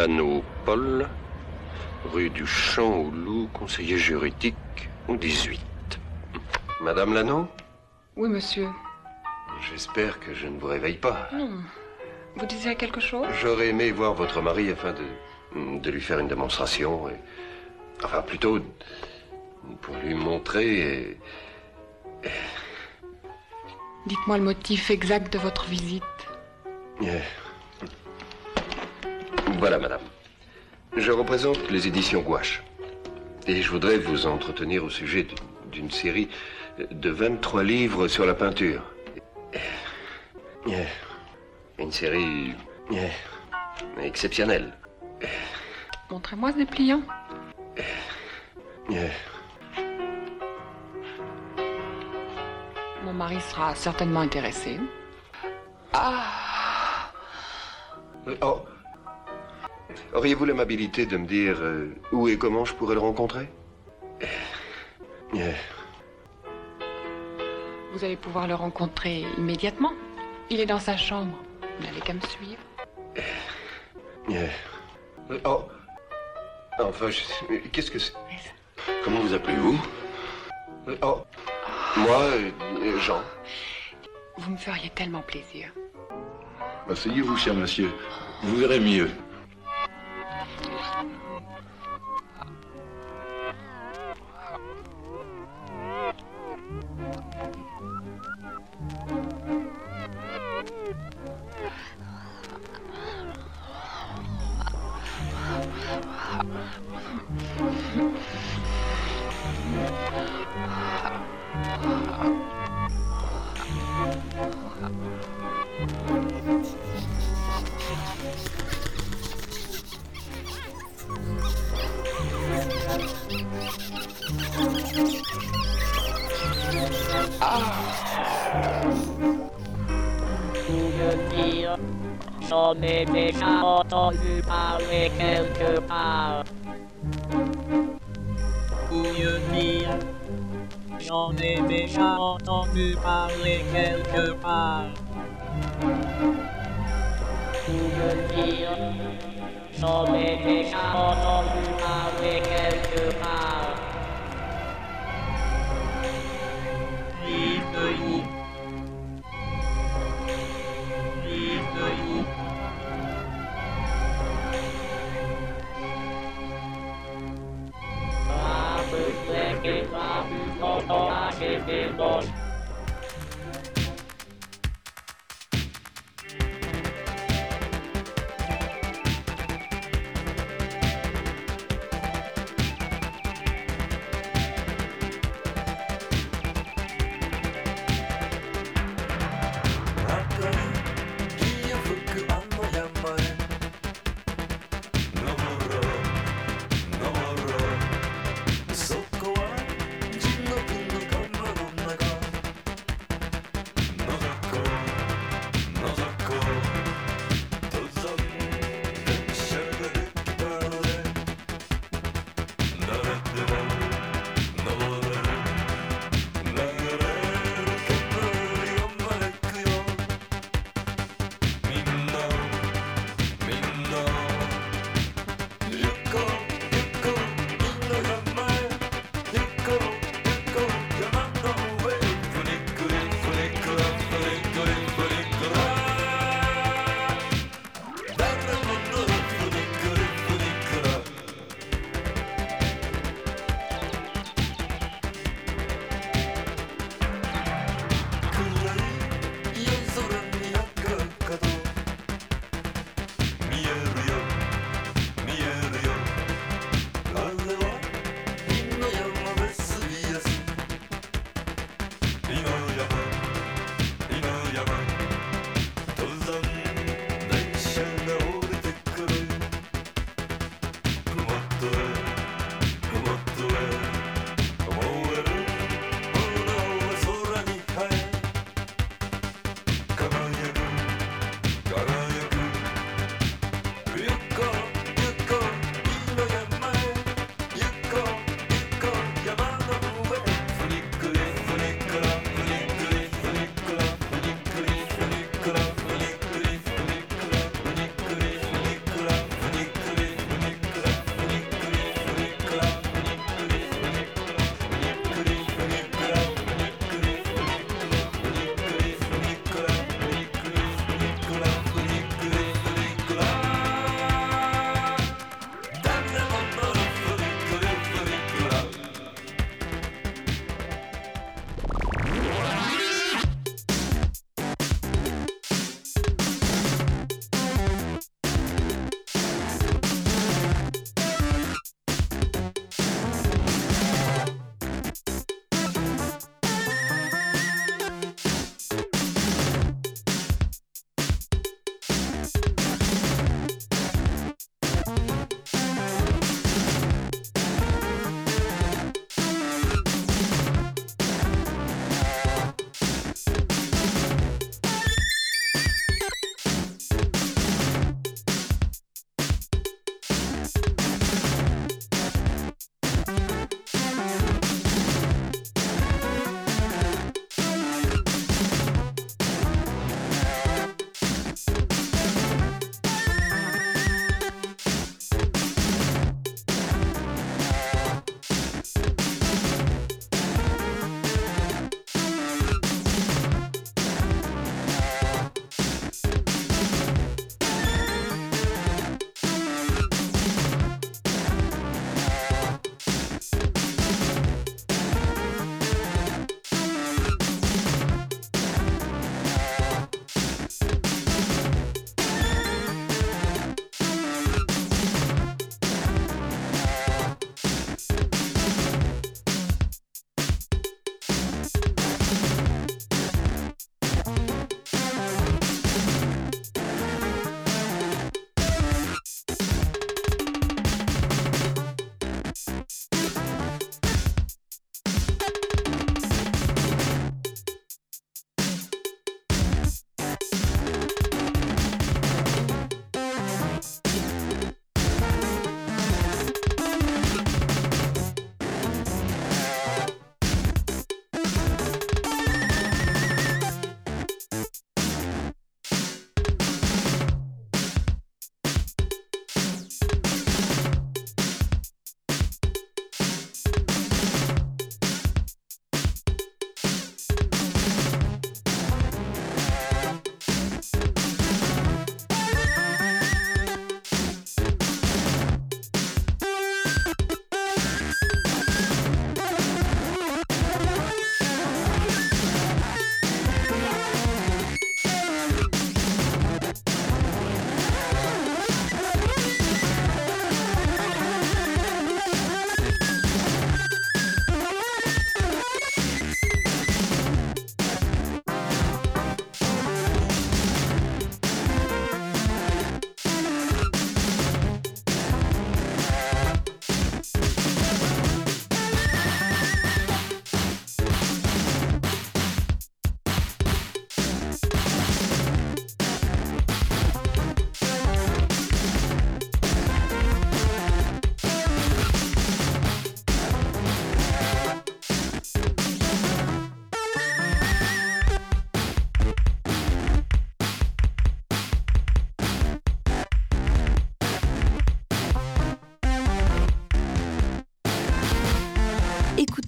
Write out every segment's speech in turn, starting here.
Lano Paul, rue du Champ au Loup, conseiller juridique au 18. Madame Lano Oui, monsieur. J'espère que je ne vous réveille pas. Non. Vous désirez quelque chose? J'aurais aimé voir votre mari afin de, de lui faire une démonstration. Et, enfin, plutôt pour lui montrer. et- Dites-moi le motif exact de votre visite. Euh, Voilà, madame. Je représente les éditions Gouache. Et je voudrais vous entretenir au sujet d'une série de 23 livres sur la peinture. Euh, Une série euh, exceptionnelle. Montrez-moi ce dépliant. Mon mari sera certainement intéressé. Ah Oh. Auriez-vous l'amabilité de me dire euh, où et comment je pourrais le rencontrer? Euh, Vous allez pouvoir le rencontrer immédiatement. Il est dans sa chambre. Vous n'avez qu'à me suivre. euh, Oh. Enfin, je- qu'est-ce que c'est? Comment vous appelez-vous? Oh. Moi, euh, Jean. Vous me feriez tellement plaisir. Asseyez-vous, cher monsieur. Vous verrez mieux.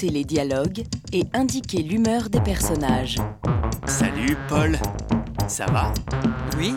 Écouter les dialogues et indiquer l'humeur des personnages. Salut Paul, ça va? Oui,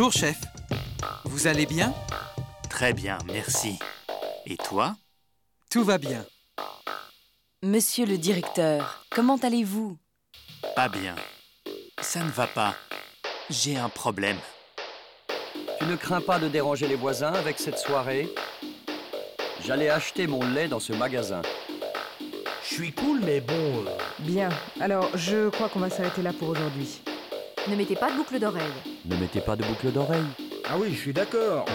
Bonjour, chef. Vous allez bien? Très bien, merci. Et toi? Tout va bien. Monsieur le directeur, comment allez-vous? Pas bien. Ça ne va pas. J'ai un problème. Tu ne crains pas de déranger les voisins avec cette soirée? J'allais acheter mon lait dans ce magasin. Je suis cool, mais bon. euh, Bien, alors je crois qu'on va s'arrêter là pour aujourd'hui. Ne mettez pas de boucle d'oreille. Ne mettez pas de boucle d'oreille. Ah oui, je suis d'accord.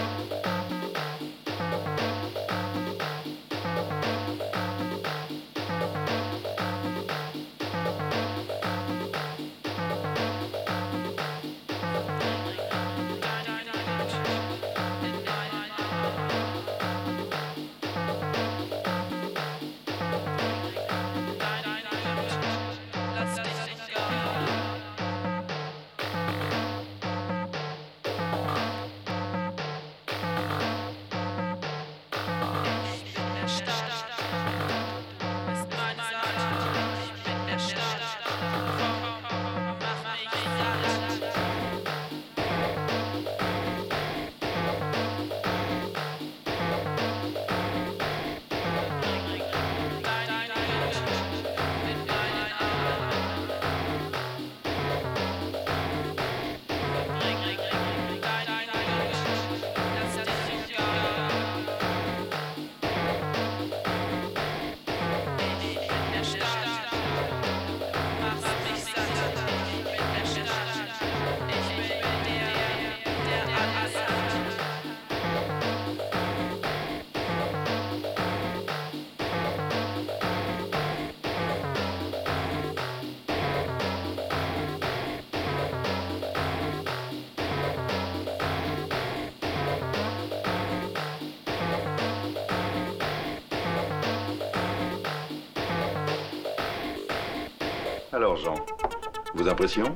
Vos impressions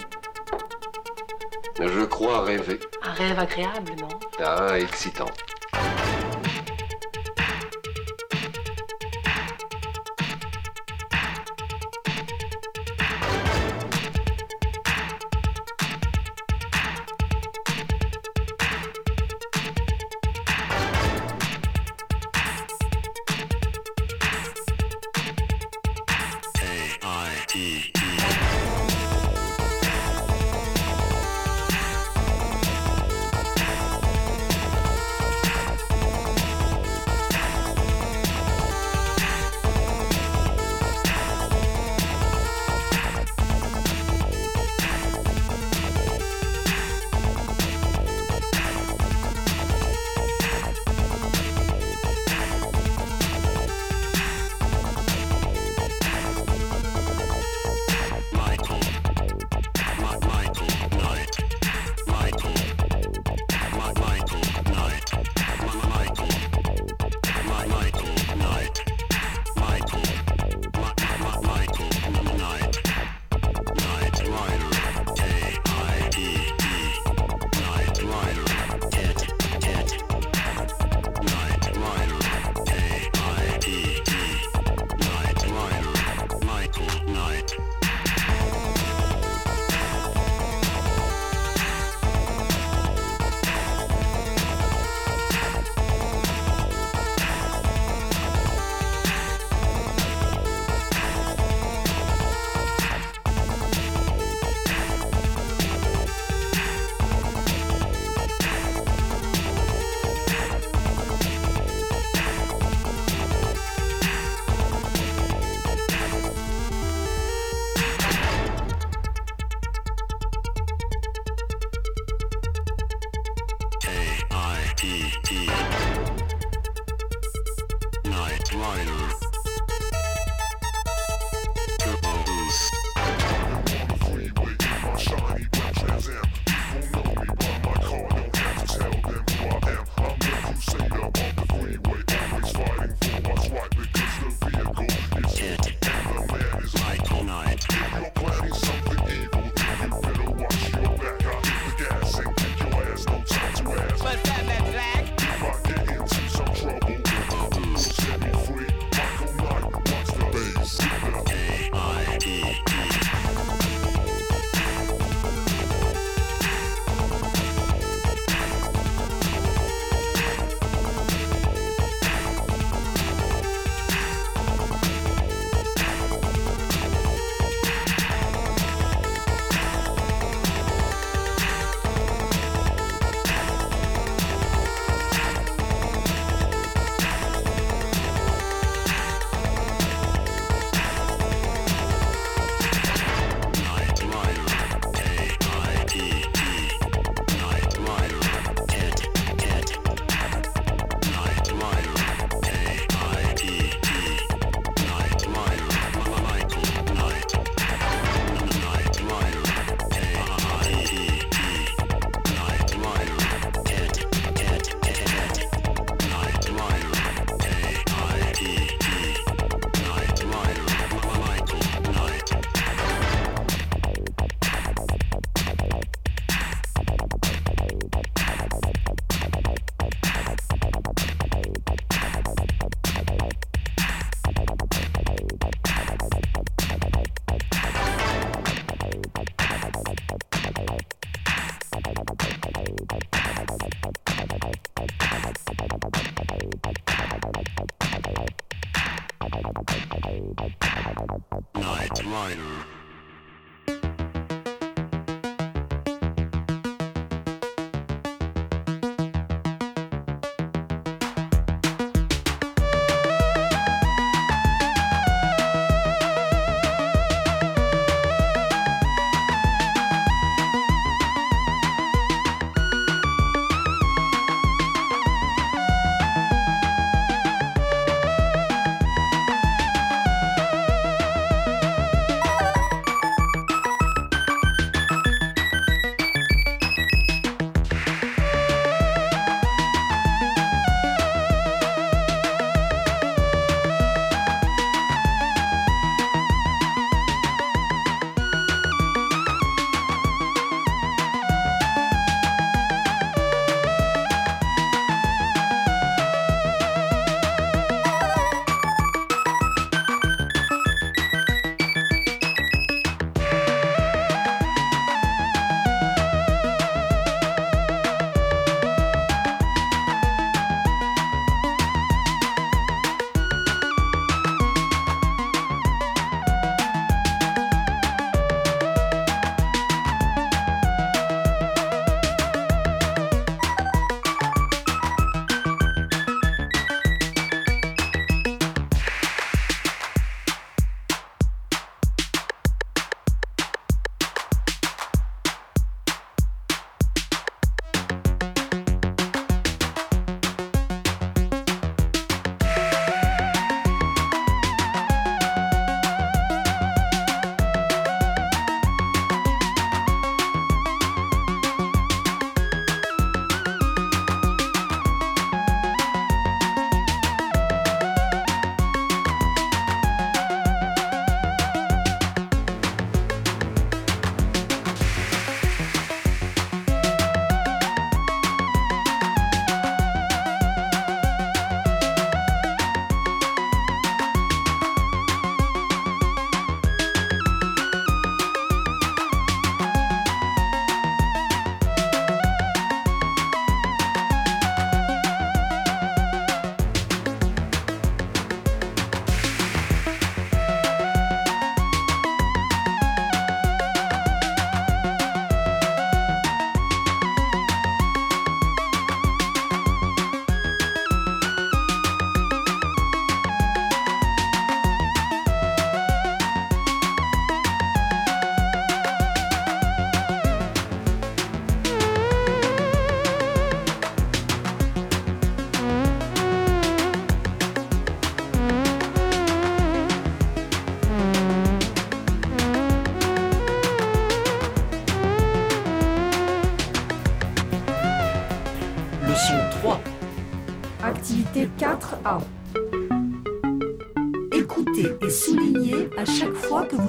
Je crois rêver. Un rêve agréable, non? Ah, excitant.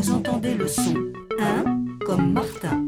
Vous entendez le son. 1 comme Martin.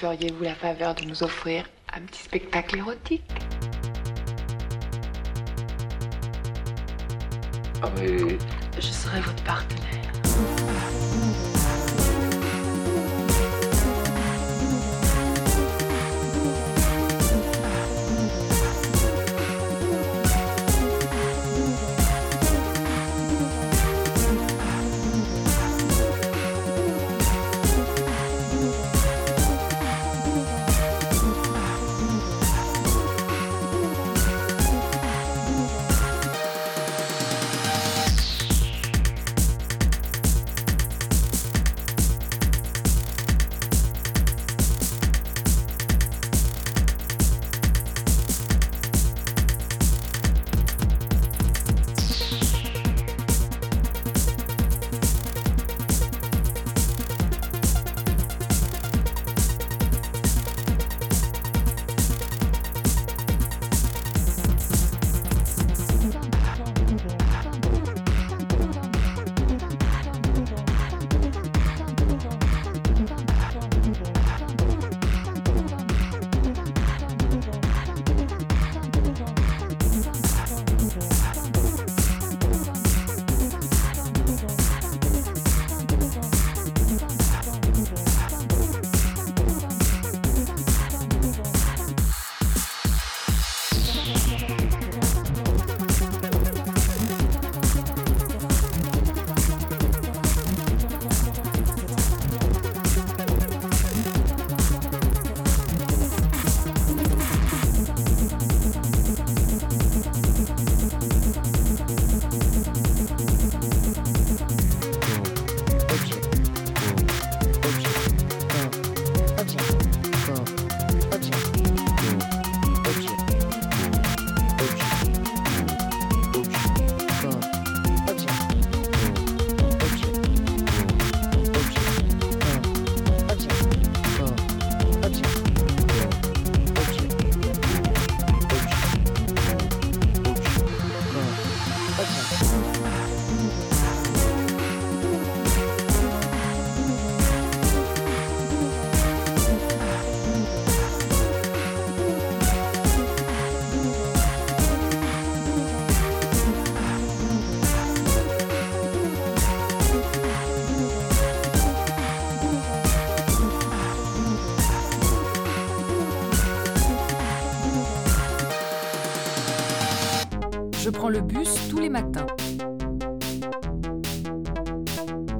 Feriez-vous la faveur de nous offrir un petit spectacle érotique Ah, mais Je serai votre partenaire.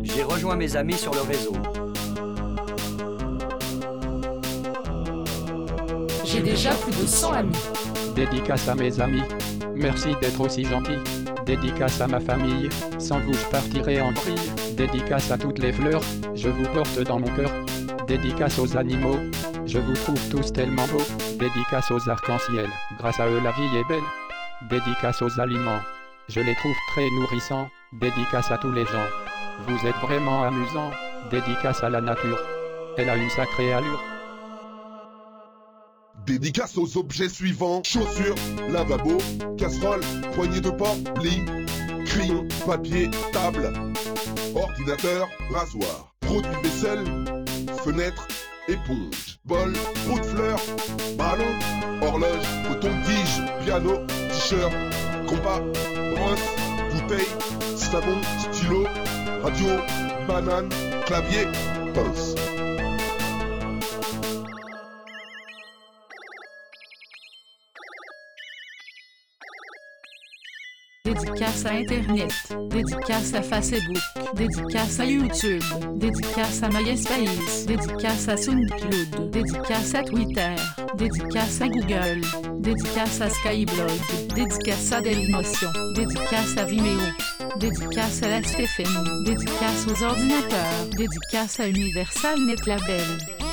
J'ai rejoint mes amis sur le réseau. J'ai déjà plus de 100 amis. Dédicace à mes amis. Merci d'être aussi gentil. Dédicace à ma famille. Sans vous, je partirai en vrille. Dédicace à toutes les fleurs. Je vous porte dans mon cœur. Dédicace aux animaux. Je vous trouve tous tellement beaux. Dédicace aux arcs-en-ciel. Grâce à eux, la vie est belle. Dédicace aux aliments. Je les trouve très nourrissants. Dédicace à tous les gens. Vous êtes vraiment amusants. Dédicace à la nature. Elle a une sacrée allure. Dédicace aux objets suivants chaussures, lavabo, casserole, poignée de porte, lit, crayon, papier, table, ordinateur, rasoir, produit vaisselle, fenêtre, éponge, bol, pot de fleurs, ballon, horloge, coton-tige, piano, t-shirt, compas, bouteille, savon, stylo, radio, banane, clavier, pince. Dédicace à Internet, dédicace à Facebook, dédicace à YouTube, dédicace à MySpace, dédicace à SoundCloud, dédicace à Twitter, dédicace à Google, dédicace à Skyblog, dédicace à Dailymotion, dédicace à Vimeo, dédicace à la Stéphane, dédicace aux ordinateurs, dédicace à Universal Net Label.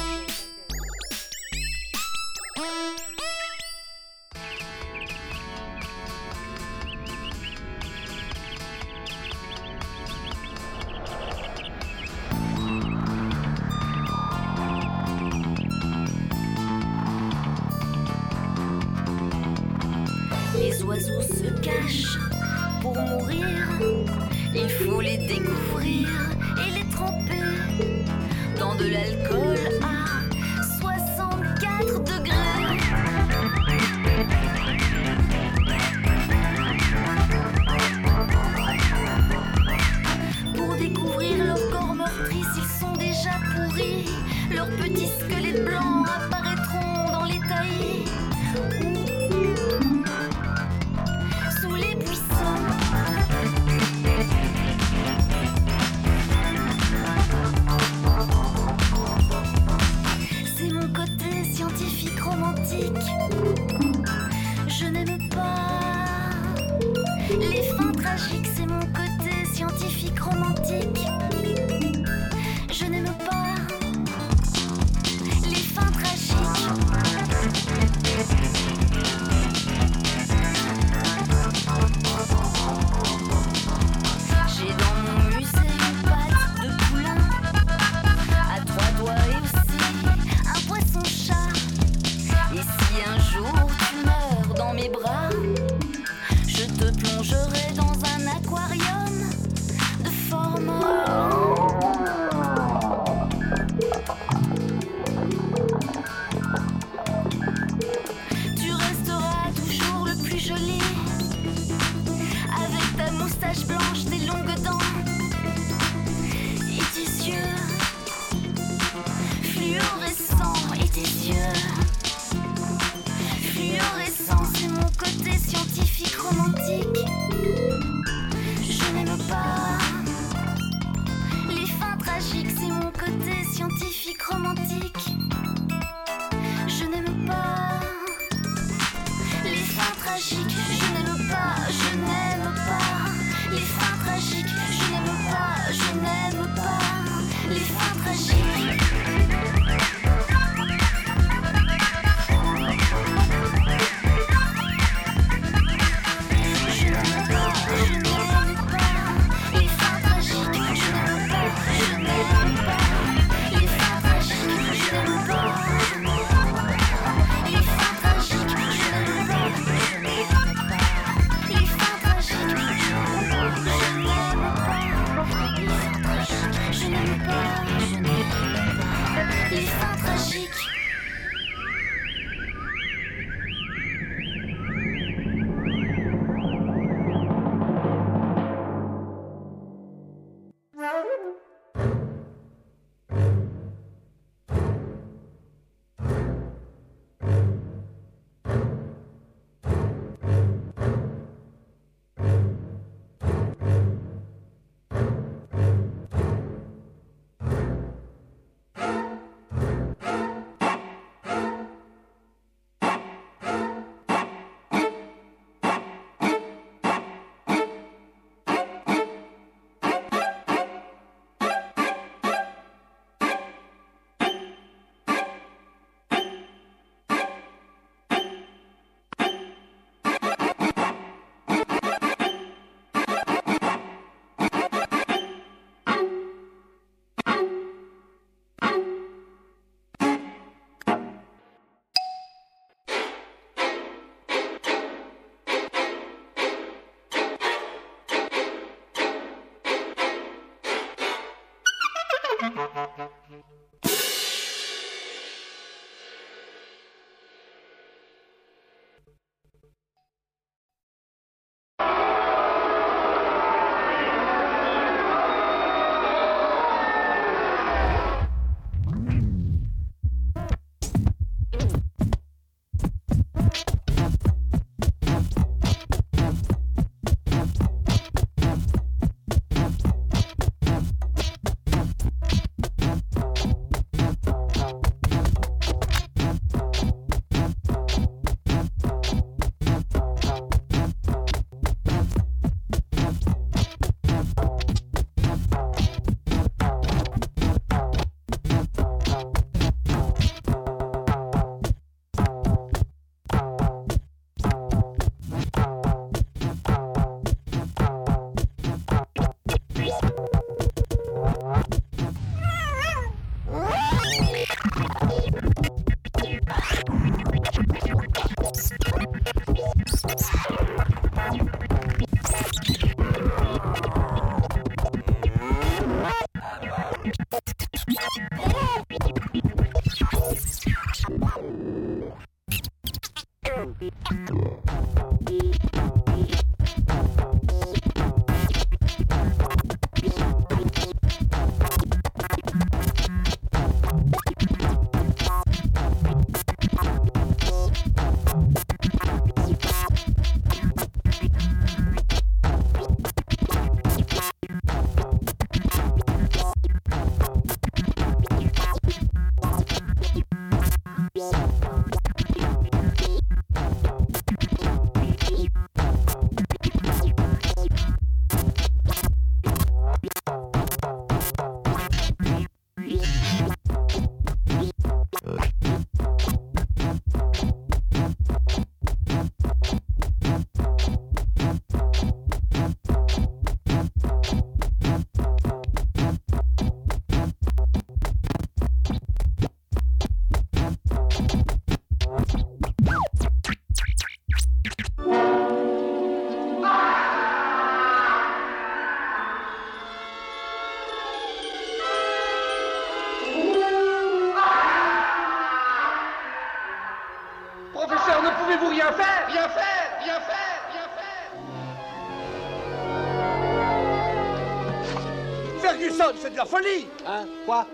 C'est de la folie. Hein Quoi?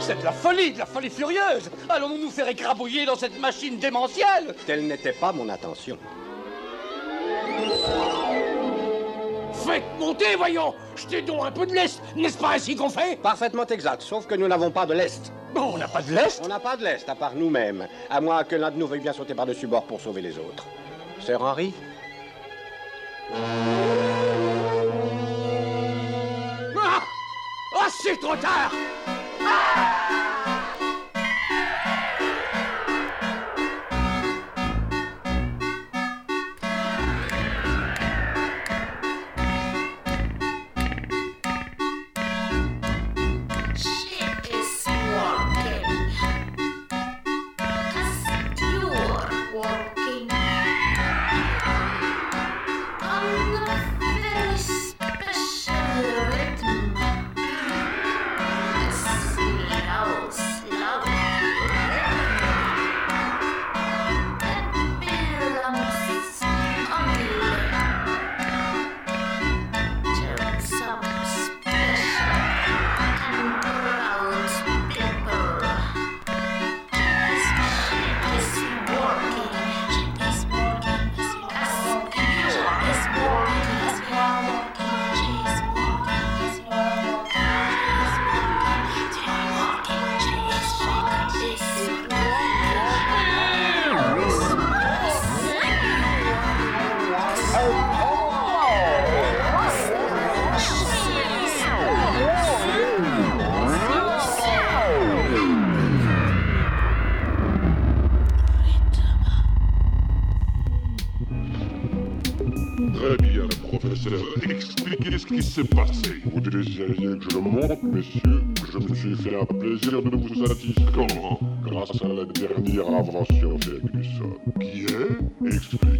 C'est de la folie, de la folie furieuse. Allons-nous nous faire écrabouiller dans cette machine démentielle? Telle n'était pas mon intention. Faites monter, voyons Jetez donc un peu de lest N'est-ce pas ainsi qu'on fait? Parfaitement exact, sauf que nous n'avons pas de lest. Bon, on n'a pas de lest On n'a pas de lest, à part nous-mêmes. À moins que l'un de nous veuille bien sauter par-dessus bord pour sauver les autres. Sir Henry Ah Ah, c'est trop tard qui s'est passé. Vous désiriez que je le montre, messieurs Je me suis fait un plaisir de vous satisfaire grâce à la dernière invention. Qui est?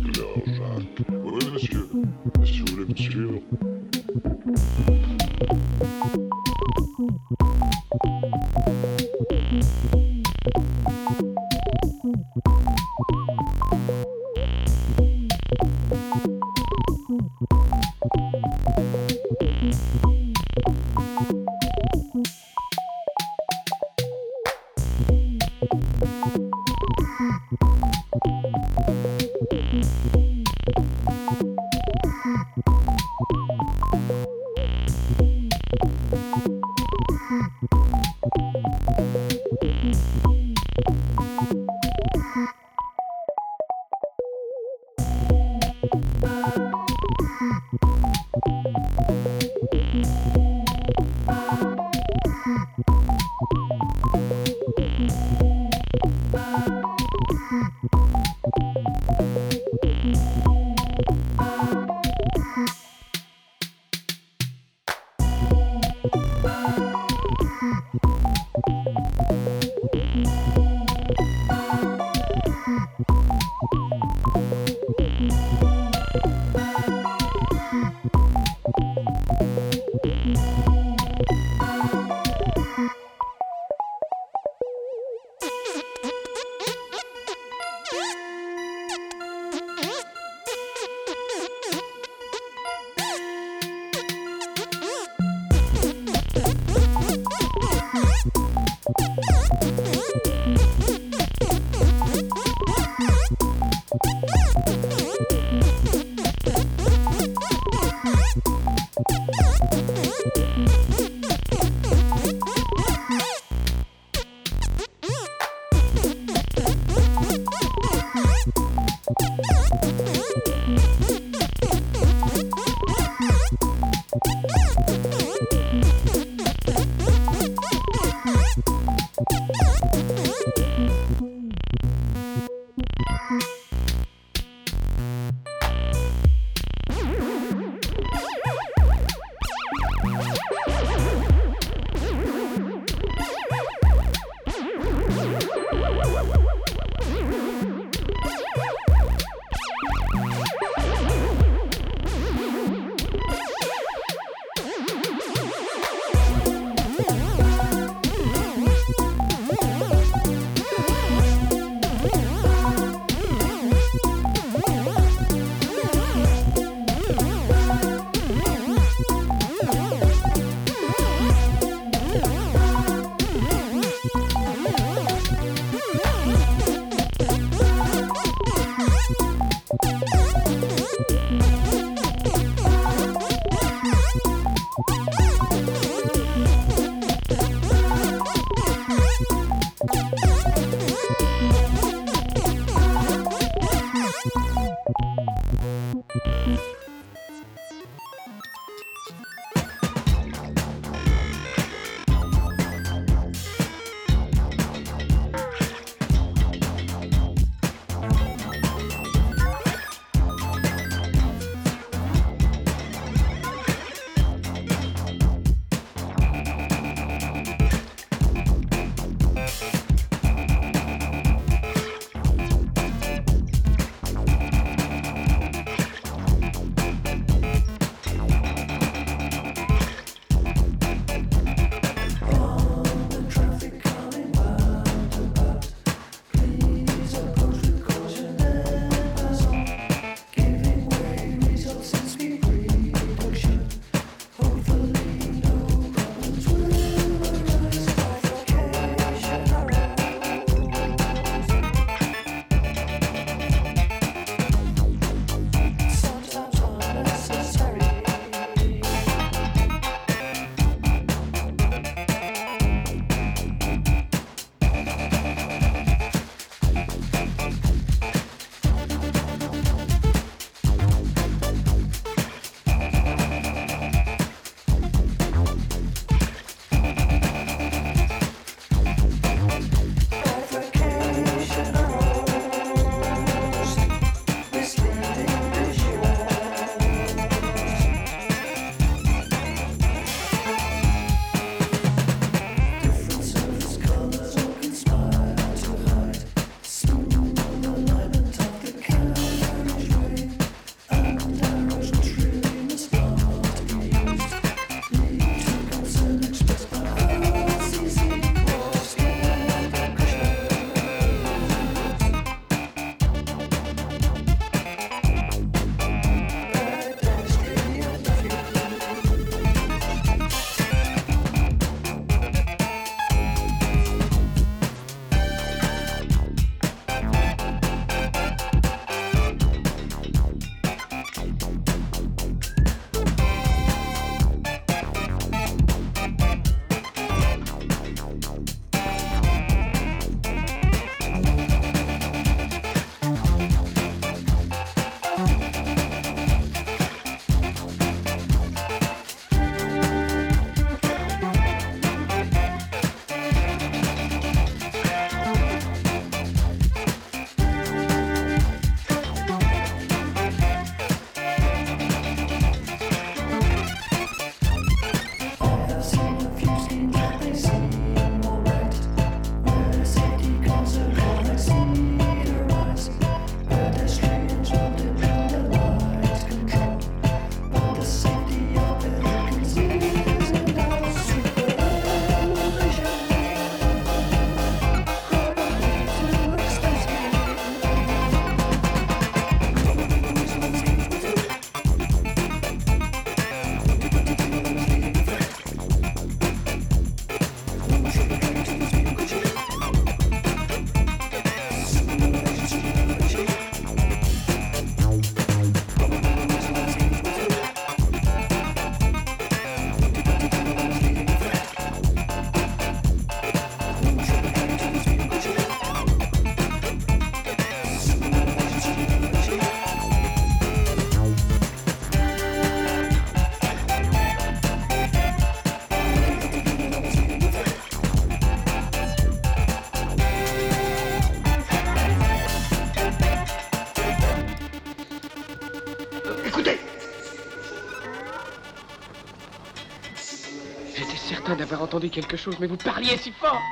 entendu quelque chose, mais vous parliez si fort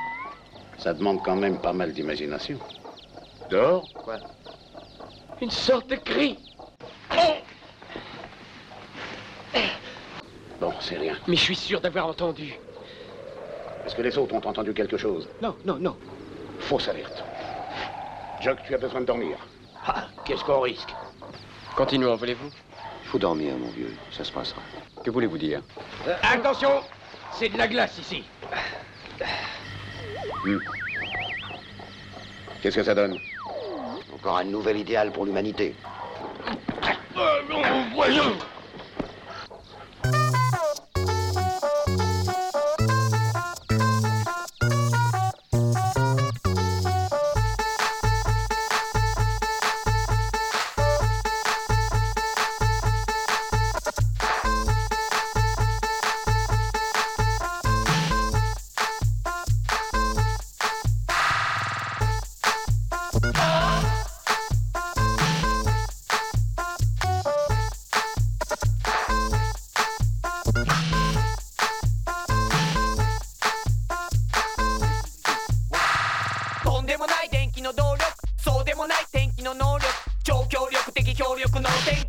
Ça demande quand même pas mal d'imagination. Dehors Quoi? Une sorte de cri Bon, c'est rien. Mais je suis sûr d'avoir entendu. Est-ce que les autres ont entendu quelque chose? Non, non, non. Fausse alerte. Jock, tu as besoin de dormir. Ah, qu'est-ce qu'on risque? Continuons, voulez-vous? Il faut dormir, mon vieux. Ça se passera. Que voulez-vous dire? Euh, Attention C'est de la glace ici. Hmm. Qu'est-ce que ça donne Encore un nouvel idéal pour l'humanité. voyons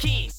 Le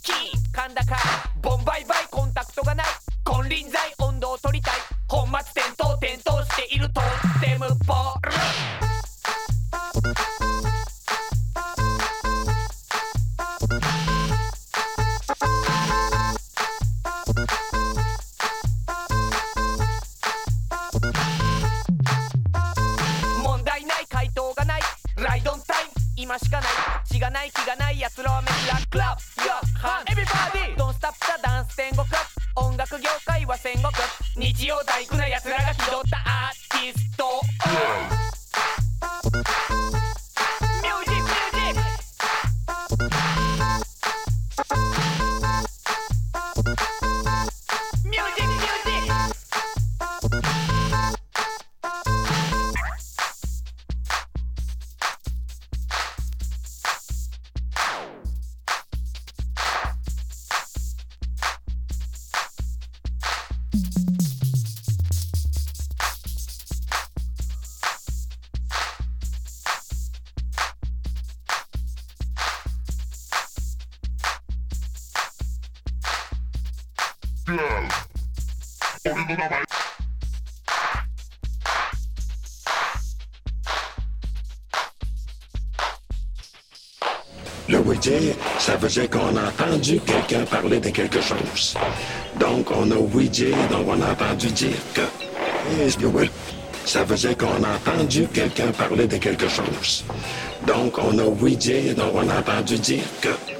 Ça faisait qu'on a entendu quelqu'un parler de quelque chose. Donc, on a Ouija, donc on a entendu dire que... Ça faisait qu'on a entendu quelqu'un parler de quelque chose. Donc, on a Ouija, donc on a entendu dire que...